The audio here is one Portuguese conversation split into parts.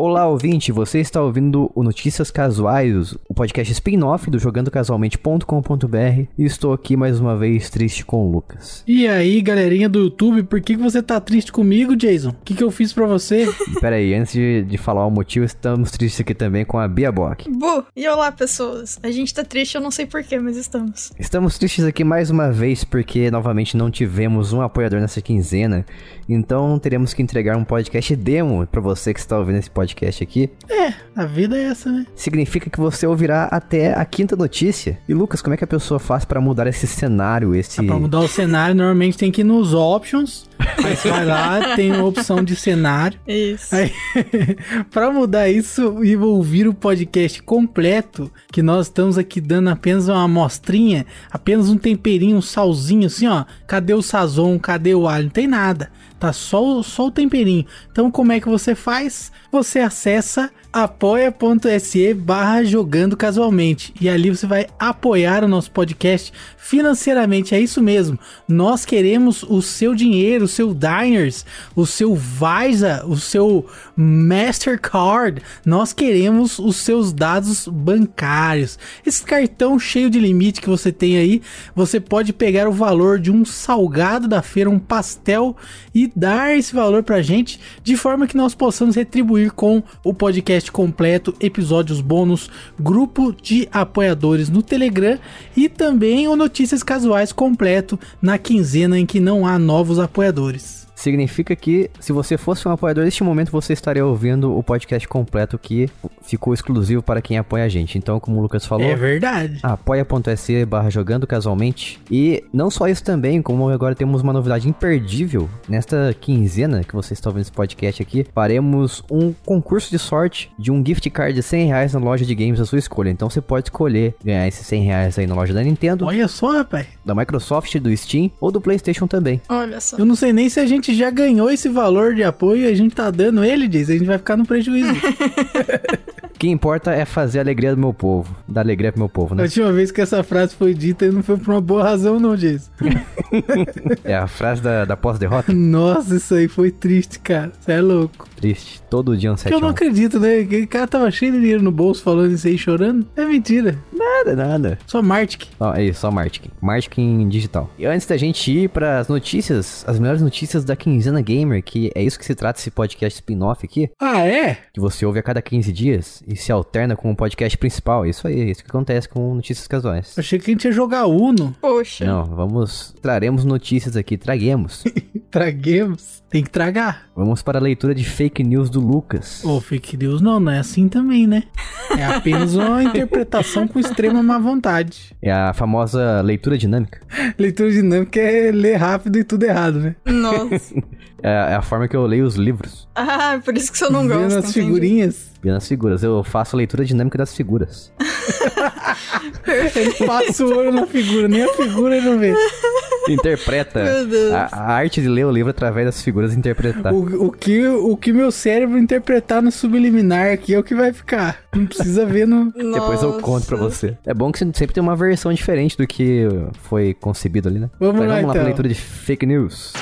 Olá, ouvinte, você está ouvindo o Notícias Casuais, o podcast spin-off do jogandocasualmente.com.br e estou aqui mais uma vez triste com o Lucas. E aí, galerinha do YouTube, por que, que você tá triste comigo, Jason? O que, que eu fiz pra você? Pera aí, antes de, de falar o motivo, estamos tristes aqui também com a Bia Bock. Bu, e olá, pessoas. A gente tá triste, eu não sei porquê, mas estamos. Estamos tristes aqui mais uma vez porque novamente não tivemos um apoiador nessa quinzena, então teremos que entregar um podcast demo pra você que está ouvindo esse podcast aqui. É, a vida é essa, né? Significa que você ouvirá até a quinta notícia. E Lucas, como é que a pessoa faz pra mudar esse cenário, esse... Pra mudar o cenário, normalmente tem que ir nos options. Aí você vai lá, tem a opção de cenário. Isso. Aí, pra mudar isso e ouvir o podcast completo, que nós estamos aqui dando apenas uma amostrinha, apenas um temperinho, um salzinho assim, ó. Cadê o sazon? Cadê o alho? Não tem nada. Tá só, o- só o temperinho. Então, como é que você faz? Você acessa apoia.se barra jogando casualmente. E ali você vai apoiar o nosso podcast financeiramente. É isso mesmo. Nós queremos o seu dinheiro, o seu Diners, o seu Visa, o seu Mastercard. Nós queremos os seus dados bancários. Esse cartão cheio de limite que você tem aí, você pode pegar o valor de um salgado da feira, um pastel e dar esse valor pra gente de forma que nós possamos retribuir com o podcast completo, episódios bônus, grupo de apoiadores no Telegram e também o Notícias Casuais completo na quinzena em que não há novos apoiadores. Significa que se você fosse um apoiador neste momento, você estaria ouvindo o podcast completo que ficou exclusivo para quem apoia a gente. Então, como o Lucas falou, É verdade. apoia.se barra jogando casualmente. E não só isso também, como agora temos uma novidade imperdível. Nesta quinzena que você está ouvindo esse podcast aqui, faremos um concurso de sorte de um gift card de 100 reais na loja de games da sua escolha. Então você pode escolher ganhar esses 100 reais aí na loja da Nintendo, Olha só, rapaz. da Microsoft, do Steam ou do Playstation também. Olha só. Eu não sei nem se a gente já ganhou esse valor de apoio e a gente tá dando ele, diz. A gente vai ficar no prejuízo. O que importa é fazer a alegria do meu povo. Dar alegria pro meu povo, A né? última vez que essa frase foi dita não foi por uma boa razão, não, Jason. É a frase da, da pós-derrota. Nossa, isso aí foi triste, cara. Você é louco. Triste. Todo dia um 7 Que eu não acredito, né? Que o cara tava cheio de dinheiro no bolso falando isso aí chorando. É mentira. Nada, nada. Só Martic. Ó, é isso, só marketing. Marketing digital. E antes da gente ir para as notícias, as melhores notícias da Quinzena Gamer, que é isso que se trata esse podcast spin-off aqui, Ah, é? que você ouve a cada 15 dias e se alterna com o podcast principal. Isso aí, é isso que acontece com notícias casuais. Achei que a gente ia jogar Uno. Poxa. Não, vamos, traremos notícias aqui, traguemos. Traguemos. Tem que tragar. vamos para a leitura de fake news do Lucas. Ô, fake news não, não é assim também, né? É apenas uma interpretação com extrema má vontade. É a famosa leitura dinâmica. Leitura dinâmica é ler rápido e tudo errado, né? Nossa. É, é a forma que eu leio os livros. Ah, por isso que você não Vendo gosta. as entendi. figurinhas. Vendo as figuras. Eu faço a leitura dinâmica das figuras. Ele passa o olho na figura, nem a figura ele não vê. Interpreta. A, a arte de ler o livro através das figuras interpretar. O, o, que, o que meu cérebro interpretar no subliminar aqui é o que vai ficar. Não precisa ver no. Depois eu conto pra você. É bom que você sempre tem uma versão diferente do que foi concebido ali, né? Vamos lá, vamos lá pra então. leitura de fake news.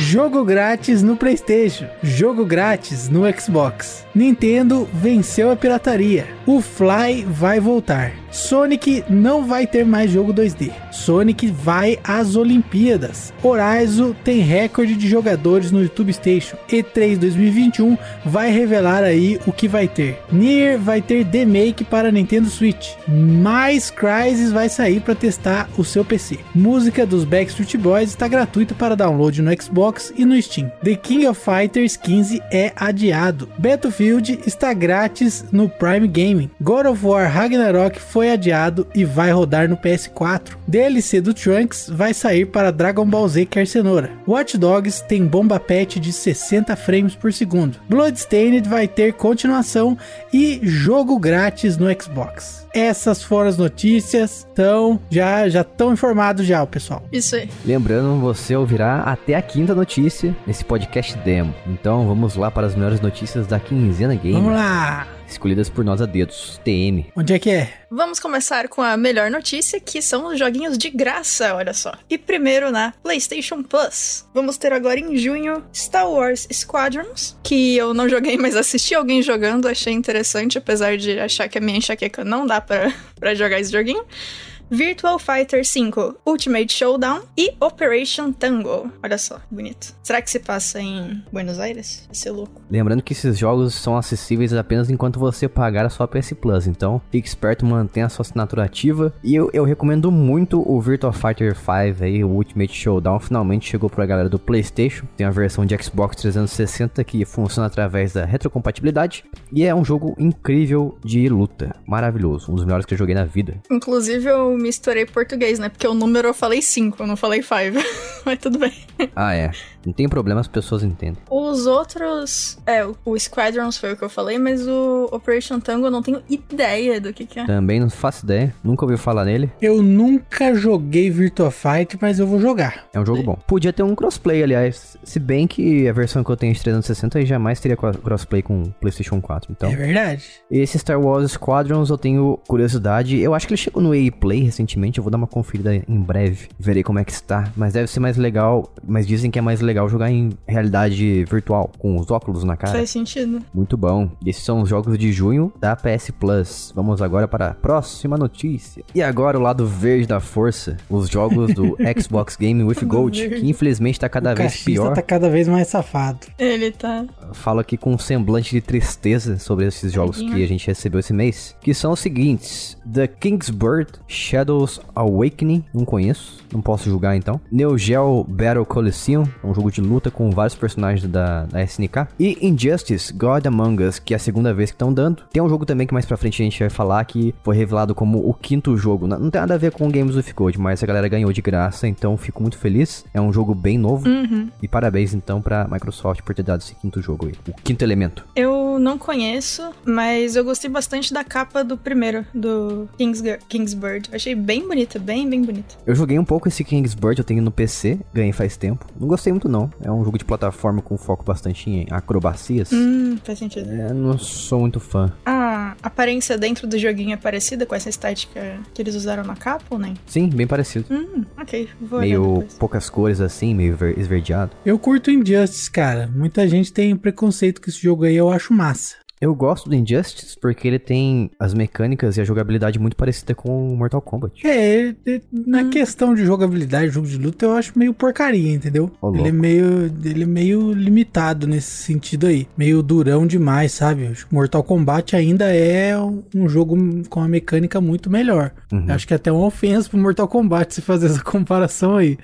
Jogo grátis no PlayStation. Jogo grátis no Xbox. Nintendo venceu a pirataria. O Fly vai voltar. Sonic não vai ter mais jogo 2D. Sonic vai às Olimpíadas. Horizon tem recorde de jogadores no YouTube Station. E3 2021 vai revelar aí o que vai ter. Nier vai ter remake para Nintendo Switch. Mais Crysis vai sair para testar o seu PC. Música dos Backstreet Boys está gratuita para download no Xbox e no Steam. The King of Fighters 15 é adiado. Battlefield está grátis no Prime Gaming. God of War Ragnarok foi adiado e vai rodar no PS4. DLC do Trunks vai sair para Dragon Ball Z Quer Cenoura. Watch Dogs tem bomba pet de 60 frames por segundo. Bloodstained vai ter continuação e jogo grátis no Xbox. Essas foram as notícias. Então, já já estão informados já, o pessoal. Isso aí. Lembrando, você ouvirá até a quinta notícia nesse podcast demo. Então vamos lá para as melhores notícias da quinzena Vamos gamer. lá. Escolhidas por nós a dedos, TM. Onde é que é? Vamos começar com a melhor notícia, que são os joguinhos de graça, olha só. E primeiro na PlayStation Plus. Vamos ter agora em junho Star Wars Squadrons, que eu não joguei, mas assisti alguém jogando, achei interessante, apesar de achar que a minha enxaqueca não dá pra jogar esse joguinho. Virtual Fighter 5 Ultimate Showdown e Operation Tango. Olha só, bonito. Será que se passa em Buenos Aires? Vai ser louco. Lembrando que esses jogos são acessíveis apenas enquanto você pagar a sua PS Plus, então fique esperto, mantenha a sua assinatura ativa. E eu, eu recomendo muito o Virtual Fighter 5 aí, o Ultimate Showdown, finalmente chegou pra galera do PlayStation. Tem a versão de Xbox 360 que funciona através da retrocompatibilidade e é um jogo incrível de luta, maravilhoso, um dos melhores que eu joguei na vida. Inclusive, eu misturei português, né? Porque o número eu falei 5, eu não falei 5. Mas tudo bem. Ah, é. Não tem problema, as pessoas entendem. Os outros. É, o Squadrons foi o que eu falei, mas o Operation Tango eu não tenho ideia do que, que é. Também não faço ideia, nunca ouvi falar nele. Eu nunca joguei Virtua Fight, mas eu vou jogar. É um jogo bom. Podia ter um crossplay, aliás. Se bem que a versão que eu tenho de 360 jamais teria crossplay com PlayStation 4. Então, É verdade. esse Star Wars Squadrons eu tenho curiosidade. Eu acho que ele chegou no EA Play recentemente. Eu vou dar uma conferida em breve. Verei como é que está. Mas deve ser mais legal. Mas dizem que é mais legal jogar em realidade virtual, com os óculos na cara. Faz sentido. Muito bom. Esses são os jogos de junho da PS Plus. Vamos agora para a próxima notícia. E agora o lado verde da força, os jogos do Xbox Game with Gold, que infelizmente tá cada o vez pior. tá cada vez mais safado. Ele tá. Falo aqui com um semblante de tristeza sobre esses jogos que a gente recebeu esse mês, que são os seguintes: The King's Bird, Shadows Awakening, não conheço, não posso julgar então. Neo Geo Battle Coliseum, um jogo de luta com vários personagens da, da SNK. E Injustice God Among Us, que é a segunda vez que estão dando. Tem um jogo também que mais pra frente a gente vai falar que foi revelado como o quinto jogo. Não, não tem nada a ver com Games with Gold, mas a galera ganhou de graça, então fico muito feliz. É um jogo bem novo. Uhum. E parabéns então pra Microsoft por ter dado esse quinto jogo aí. O quinto elemento. Eu não conheço, mas eu gostei bastante da capa do primeiro, do King's, King's Bird. Achei bem bonita, bem, bem bonita. Eu joguei um pouco esse King's Bird, eu tenho no PC, ganhei faz tempo. Não gostei muito não. É um jogo de plataforma com foco bastante em acrobacias. Hum, faz sentido. É, não sou muito fã. A aparência dentro do joguinho é parecida com essa estética que eles usaram na capa ou nem? Sim, bem parecido. Hum, ok. Vou meio poucas cores assim, meio ver- esverdeado. Eu curto Injustice, cara. Muita gente tem preconceito com esse jogo aí, eu acho massa. Eu gosto do Injustice porque ele tem as mecânicas e a jogabilidade muito parecida com o Mortal Kombat. É, na questão de jogabilidade, jogo de luta, eu acho meio porcaria, entendeu? Ô, ele é meio, ele é meio limitado nesse sentido aí, meio durão demais, sabe? Acho que Mortal Kombat ainda é um um jogo com uma mecânica muito melhor. Uhum. Acho que é até uma ofensa pro Mortal Kombat se fazer essa comparação aí.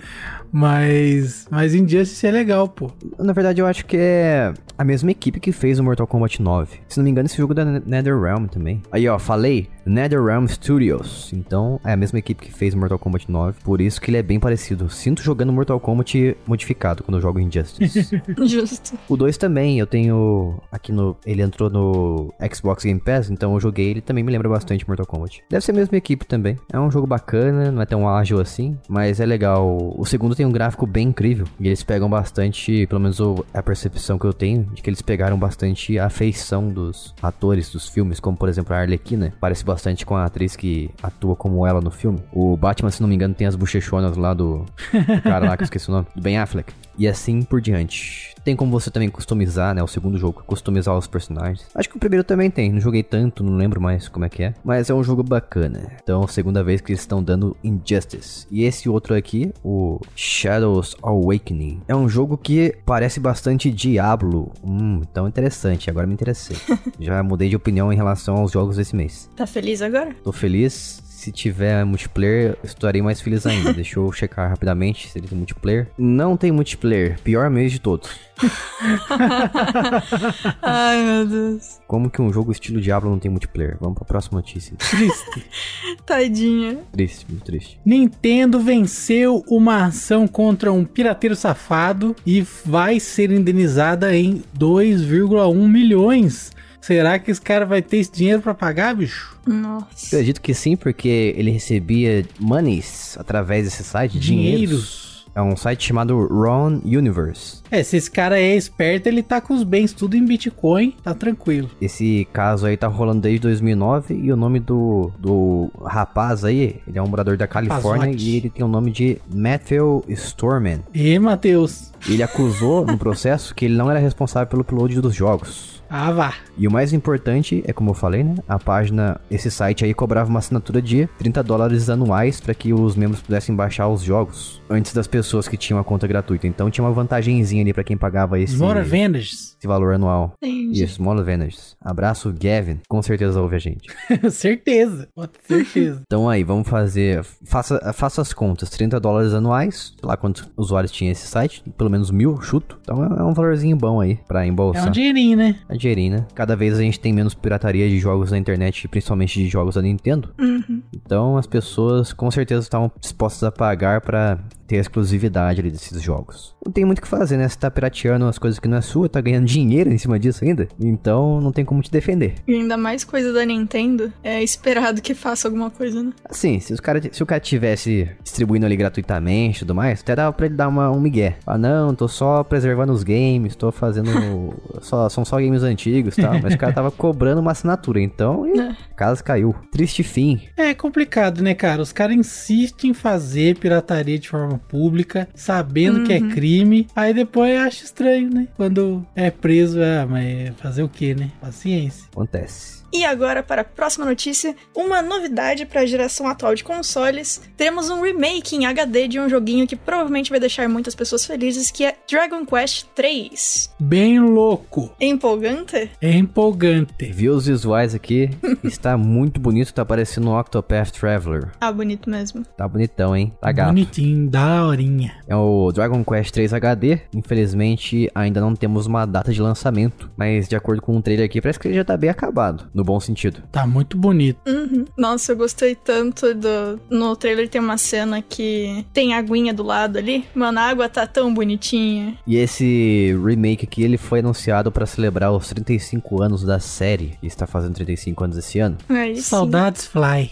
Mas, mas Injustice é legal, pô. Na verdade, eu acho que é a mesma equipe que fez o Mortal Kombat 9. Se não me engano, esse jogo é da NetherRealm também. Aí, ó, falei NetherRealm Studios. Então, é a mesma equipe que fez Mortal Kombat 9. Por isso que ele é bem parecido. Sinto jogando Mortal Kombat modificado quando eu jogo Injustice. Justo. o 2 também, eu tenho aqui no... Ele entrou no Xbox Game Pass, então eu joguei. Ele também me lembra bastante Mortal Kombat. Deve ser a mesma equipe também. É um jogo bacana, não é tão ágil assim, mas é legal. O segundo tem um gráfico bem incrível. E eles pegam bastante, pelo menos a percepção que eu tenho, de que eles pegaram bastante a feição dos atores dos filmes, como por exemplo a Arlequina. Parece bastante com a atriz que atua como ela no filme. O Batman, se não me engano, tem as bochechonas lá do, do cara lá que eu esqueci o nome, do Ben Affleck. E assim por diante. Tem como você também customizar, né? O segundo jogo, customizar os personagens. Acho que o primeiro também tem. Não joguei tanto, não lembro mais como é que é. Mas é um jogo bacana. Então, segunda vez que eles estão dando Injustice. E esse outro aqui, o Shadows Awakening. É um jogo que parece bastante Diablo. Hum, então interessante. Agora me interessei. Já mudei de opinião em relação aos jogos desse mês. Tá feliz agora? Tô feliz. Se tiver multiplayer, eu estarei mais feliz ainda. Deixa eu checar rapidamente se ele tem multiplayer. Não tem multiplayer. Pior mês de todos. Ai, meu Deus. Como que um jogo estilo Diablo não tem multiplayer? Vamos pra próxima notícia. Triste. Tadinha. triste, muito triste. Nintendo venceu uma ação contra um pirateiro safado e vai ser indenizada em 2,1 milhões. Será que esse cara vai ter esse dinheiro pra pagar, bicho? Nossa. Acredito que sim, porque ele recebia monies através desse site, dinheiros. Dinheiros. É um site chamado Ron Universe. É, se esse cara é esperto, ele tá com os bens tudo em Bitcoin, tá tranquilo. Esse caso aí tá rolando desde 2009 e o nome do, do rapaz aí, ele é um morador da Califórnia Rapazote. e ele tem o nome de Matthew Storman. E, Matheus? Ele acusou no processo que ele não era responsável pelo upload dos jogos. Ah, vá. E o mais importante é, como eu falei, né? A página, esse site aí cobrava uma assinatura de 30 dólares anuais para que os membros pudessem baixar os jogos antes das pessoas que tinham a conta gratuita. Então tinha uma vantagenzinha ali para quem pagava esse, Small Avengers. esse valor anual. Entendi. Isso, Small Advantages. Abraço, Gavin. Com certeza ouve a gente. certeza. Pode ter certeza. Então aí, vamos fazer. Faça, faça as contas: 30 dólares anuais. Sei lá quantos usuários tinha esse site. Pelo menos mil, chuto. Então é, é um valorzinho bom aí pra É embolsar. um dinheirinho, né? Dinheirinho, né? Cada vez a gente tem menos pirataria de jogos na internet, principalmente de jogos da Nintendo. Uhum. Então as pessoas com certeza estavam dispostas a pagar pra ter a exclusividade ali desses jogos. Não tem muito o que fazer, né? Você tá pirateando as coisas que não é sua, tá ganhando dinheiro em cima disso ainda. Então não tem como te defender. E ainda mais coisa da Nintendo, é esperado que faça alguma coisa, né? Assim, se, os cara, se o cara tivesse distribuindo ali gratuitamente e tudo mais, até dava pra ele dar uma, um migué. Ah, não, tô só preservando os games, tô fazendo. só, são só games antigos e tal. Mas o cara tava cobrando uma assinatura, então. E, É. a casa caiu. Triste fim. É complicado, né, cara? Os caras insistem em fazer pirataria de forma pública, sabendo que é crime. Aí depois acha estranho, né? Quando é preso, ah, mas fazer o que, né? Paciência. Acontece. E agora, para a próxima notícia, uma novidade para a geração atual de consoles. Temos um remake em HD de um joguinho que provavelmente vai deixar muitas pessoas felizes, que é Dragon Quest 3. Bem louco. Empolgante? É empolgante. Viu os visuais aqui? Está muito bonito, tá parecendo um Octopath Traveler. Ah, bonito mesmo. Tá bonitão, hein? Tá gato. Bonitinho, daorinha. É o Dragon Quest 3 HD. Infelizmente, ainda não temos uma data de lançamento. Mas de acordo com o trailer aqui, parece que ele já tá bem acabado. No bom sentido. Tá muito bonito. Uhum. Nossa, eu gostei tanto do. No trailer tem uma cena que tem aguinha do lado ali. Mano, a água tá tão bonitinha. E esse remake aqui, ele foi anunciado pra celebrar os 35 anos da série. E está fazendo 35 anos esse ano. Aí sim. Saudades Fly.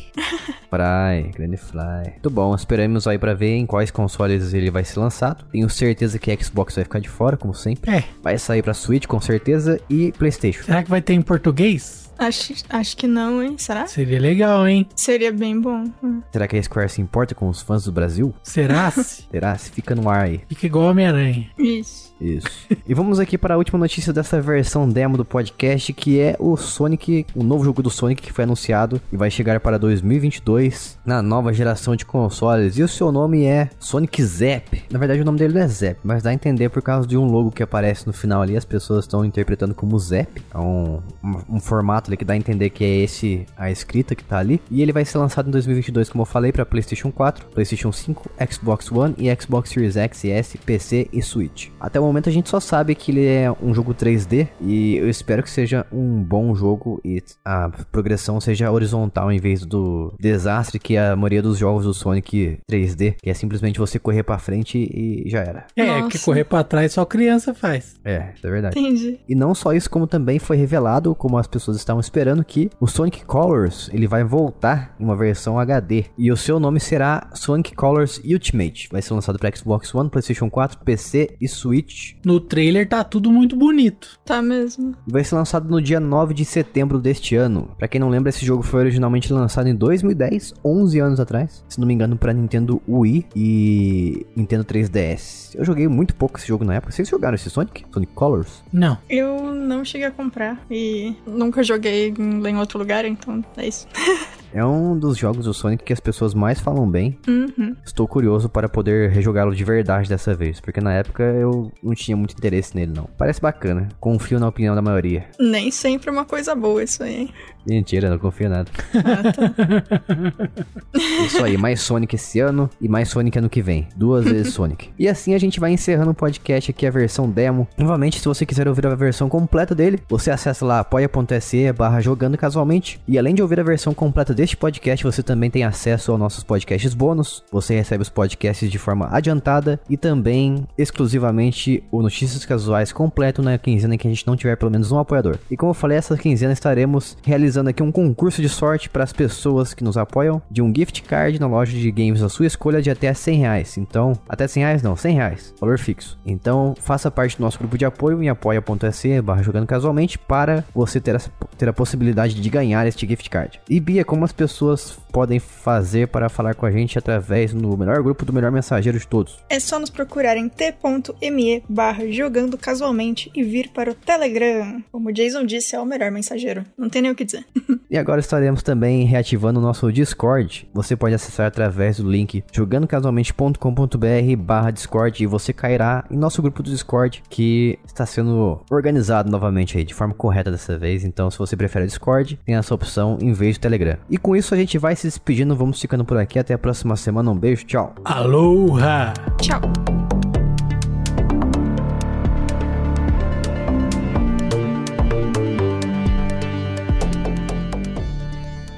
Fly, grande Fly. Muito bom, esperamos aí pra ver em quais consoles ele vai ser lançado. Tenho certeza que Xbox vai ficar de fora, como sempre. É. Vai sair pra Switch, com certeza, e Playstation. Será que vai ter em português? Acho, acho que não, hein? Será? Seria legal, hein? Seria bem bom. Será que a Square se importa com os fãs do Brasil? Será? -se? Será? Se fica no ar aí. Fica igual Homem-Aranha. Isso. Isso. e vamos aqui para a última notícia dessa versão demo do podcast, que é o Sonic, o novo jogo do Sonic que foi anunciado e vai chegar para 2022 na nova geração de consoles. E o seu nome é Sonic Zap. Na verdade, o nome dele não é Zap, mas dá a entender por causa de um logo que aparece no final ali, as pessoas estão interpretando como Zap. É um, um, um formato ali que dá a entender que é esse a escrita que tá ali. E ele vai ser lançado em 2022, como eu falei, para PlayStation 4, PlayStation 5, Xbox One e Xbox Series X e S, PC e Switch. Até o momento a gente só sabe que ele é um jogo 3D e eu espero que seja um bom jogo e a progressão seja horizontal em vez do desastre que a maioria dos jogos do Sonic 3D, que é simplesmente você correr pra frente e já era. É, Nossa. que correr pra trás só criança faz. É, é verdade. Entendi. E não só isso, como também foi revelado, como as pessoas estavam esperando, que o Sonic Colors ele vai voltar em uma versão HD. E o seu nome será Sonic Colors Ultimate. Vai ser lançado para Xbox One, PlayStation 4, PC e Switch. No trailer tá tudo muito bonito. Tá mesmo. E vai ser lançado no dia 9 de setembro deste ano. Pra quem não lembra, esse jogo foi originalmente lançado em 2010, 11 anos atrás. Se não me engano, pra Nintendo Wii e Nintendo 3DS. Eu joguei muito pouco esse jogo na época. Vocês jogaram esse Sonic? Sonic Colors? Não. Eu não cheguei a comprar e nunca joguei em em outro lugar, então é isso. É um dos jogos do Sonic que as pessoas mais falam bem. Uhum. Estou curioso para poder rejogá-lo de verdade dessa vez, porque na época eu não tinha muito interesse nele não. Parece bacana, confio na opinião da maioria. Nem sempre é uma coisa boa isso aí, hein? Mentira, não confio em nada. Ah, tá. Isso aí, mais Sonic esse ano e mais Sonic ano que vem. Duas vezes Sonic. E assim a gente vai encerrando o podcast aqui, a versão demo. Novamente, se você quiser ouvir a versão completa dele, você acessa lá apoia.se barra jogando casualmente. E além de ouvir a versão completa deste podcast, você também tem acesso aos nossos podcasts bônus. Você recebe os podcasts de forma adiantada e também exclusivamente o Notícias Casuais completo na quinzena em que a gente não tiver pelo menos um apoiador. E como eu falei, essa quinzena estaremos realizando realizando aqui um concurso de sorte para as pessoas que nos apoiam de um gift card na loja de games da sua escolha de até 100 reais. Então, até 100 reais não, 100 reais, valor fixo. Então, faça parte do nosso grupo de apoio em apoia.se barra jogando casualmente para você ter a, ter a possibilidade de ganhar este gift card. E Bia, como as pessoas podem fazer para falar com a gente através no melhor grupo do melhor mensageiro de todos? É só nos procurar em t.me barra jogando casualmente e vir para o Telegram. Como o Jason disse, é o melhor mensageiro. Não tem nem o que dizer. E agora estaremos também reativando o nosso Discord. Você pode acessar através do link jogandocasualmente.com.br barra Discord e você cairá em nosso grupo do Discord que está sendo organizado novamente aí, de forma correta dessa vez. Então, se você prefere o Discord, tem essa opção em vez do Telegram. E com isso a gente vai se despedindo, vamos ficando por aqui. Até a próxima semana. Um beijo, tchau. Aloha! Tchau.